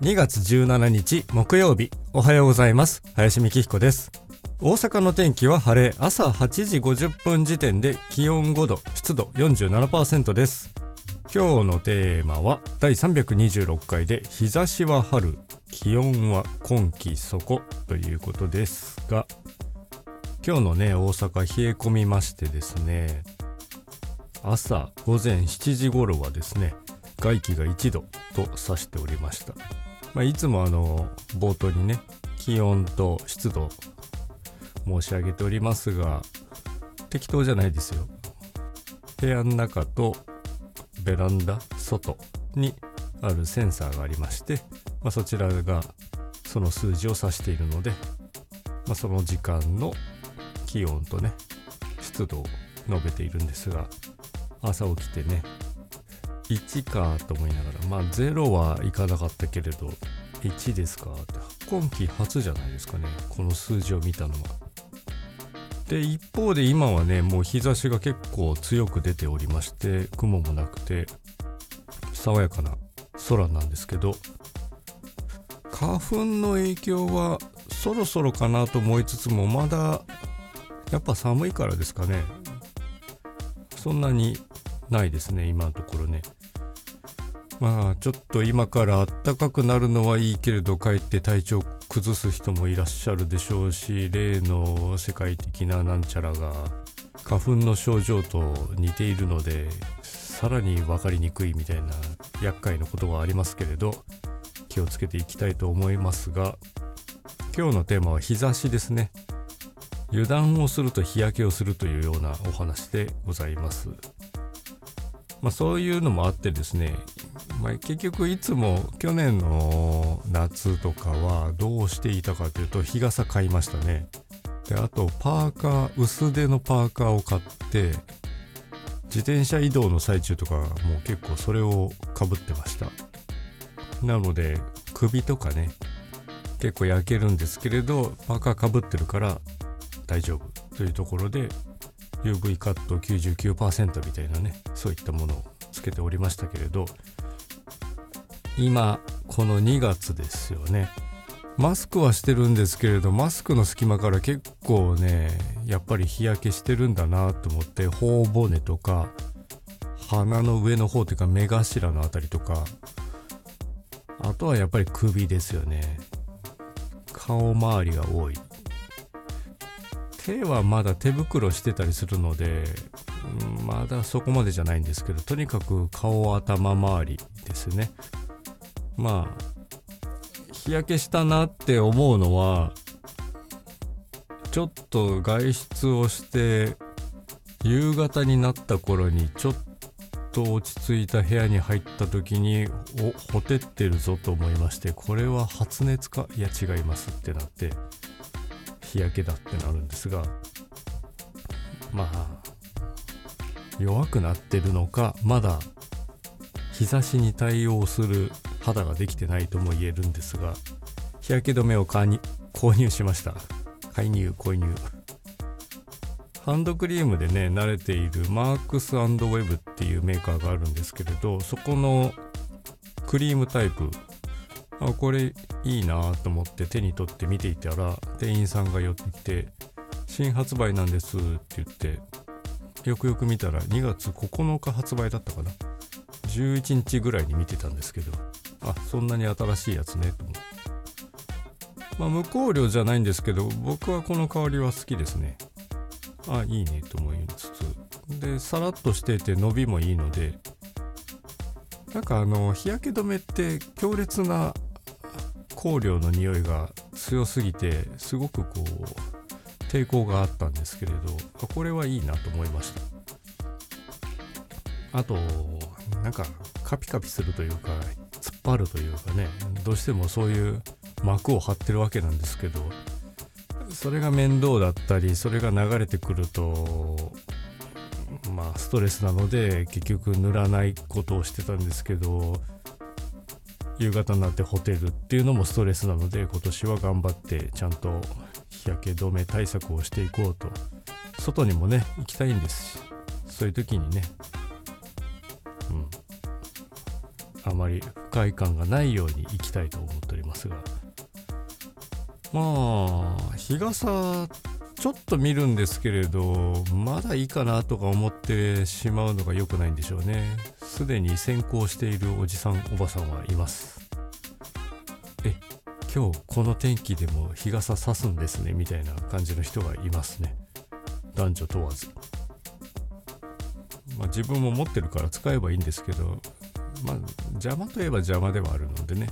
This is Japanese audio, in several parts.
2月17日木曜日。おはようございます。林美希彦です。大阪の天気は晴れ。朝8時50分時点で気温5度。湿度47%です。今日のテーマは第326回で日差しは春。気温は今季底ということですが。今日のね大阪冷え込みましてですね。朝午前7時頃はですね外気が1度と指しておりました、まあ、いつもあの冒頭にね気温と湿度申し上げておりますが適当じゃないですよ。部屋の中とベランダ外にあるセンサーがありまして、まあ、そちらがその数字を指しているので、まあ、その時間の気温とね湿度を述べているんですが朝起きてね1かと思いながらまあ0はいかなかったけれど1ですかって今季初じゃないですかねこの数字を見たのは。で一方で今はねもう日差しが結構強く出ておりまして雲もなくて爽やかな空なんですけど花粉の影響はそろそろかなと思いつつもまだやっぱ寒いからですかねそんなにないですね今のところねまあちょっと今から暖かくなるのはいいけれどかえって体調崩す人もいらっしゃるでしょうし例の世界的ななんちゃらが花粉の症状と似ているのでさらに分かりにくいみたいな厄介なことがありますけれど気をつけていきたいと思いますが今日のテーマは日差しですね油断をすると日焼けをするというようなお話でございます。まあ、そういうのもあってですね、まあ、結局いつも去年の夏とかはどうしていたかというと日傘買いましたね。であとパーカー薄手のパーカーを買って自転車移動の最中とかもう結構それをかぶってました。なので首とかね結構焼けるんですけれどパーカーかぶってるから大丈夫というところで UV カット99%みたいなねそういったものをつけておりましたけれど今この2月ですよね。マスクはしてるんですけれどマスクの隙間から結構ねやっぱり日焼けしてるんだなと思って頬骨とか鼻の上の方というか目頭の辺りとかあとはやっぱり首ですよね。顔周りが多い。手はまだ手袋してたりするので、まだそこまでじゃないんですけどとにかく顔頭周りですね。まあ日焼けしたなって思うのはちょっと外出をして夕方になった頃にちょっと落ち着いた部屋に入った時におほてってるぞと思いましてこれは発熱か？いや違いますってなって日焼けだってなるんですがまあ弱くなってるのかまだ日差しに対応する肌ができてないとも言えるんですが日焼け止めを買に購入しました。介入購入。ハンドクリームでね慣れているマークスウェブっていうメーカーがあるんですけれどそこのクリームタイプ。あこれいいなと思って手に取って見ていたら店員さんが寄ってきて「新発売なんです」って言ってよくよく見たら2月9日発売だったかな。11日ぐらいに見てたんですけどあそんなに新しいやつねと思ってまあ無香料じゃないんですけど僕はこの香りは好きですね。あいいねと思いつつ。でさらっとしてて伸びもいいのでなんかあの日焼け止めって強烈な香料の匂いが強すぎてすごくこう抵抗があったんですけれどこれはいいなと思いました。あとなんかカピカピするというか突っ張るというかね。どうしてもそういう膜を張ってるわけなんですけどそれが面倒だったりそれが流れてくるとまあストレスなので結局塗らないことをしてたんですけど夕方になってホテルっていうのもストレスなので今年は頑張ってちゃんと日焼け止め対策をしていこうと。外にもね行きたいんですしそういう時にねうん。あまり不快感がないように行きたいと思っておりますが。まあ日傘ちょっと見るんですけれどまだいいかなとか思ってしまうのが良くないんでしょうね。すでに先行しているおじさんおばさんはいます。え今日この天気でも日傘差すんですねみたいな感じの人がいますね。男女問わず。まあ自分も持ってるから使えばいいんですけどまあ邪魔といえば邪魔ではあるのでね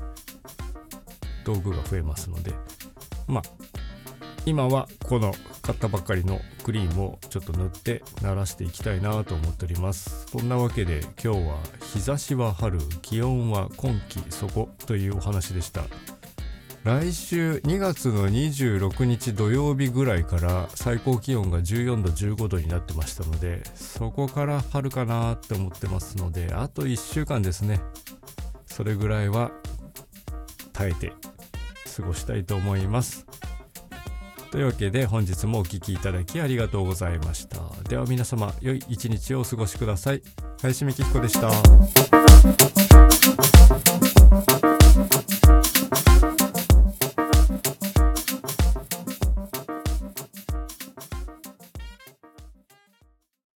道具が増えますのでまあ今はこの買ったばっかりのクリームをちょっと塗って慣らしていきたいなと思っております。そんなわけで今日は日差しは春気温は今季底というお話でした。来週2月の26日土曜日ぐらいから最高気温が14度15度になってましたのでそこから春かなって思ってますのであと1週間ですね。それぐらいは耐えて過ごしたいと思います。というわけで本日もお聴きいただきありがとうございました。では皆様良い一日をお過ごしください。林美希彦でした。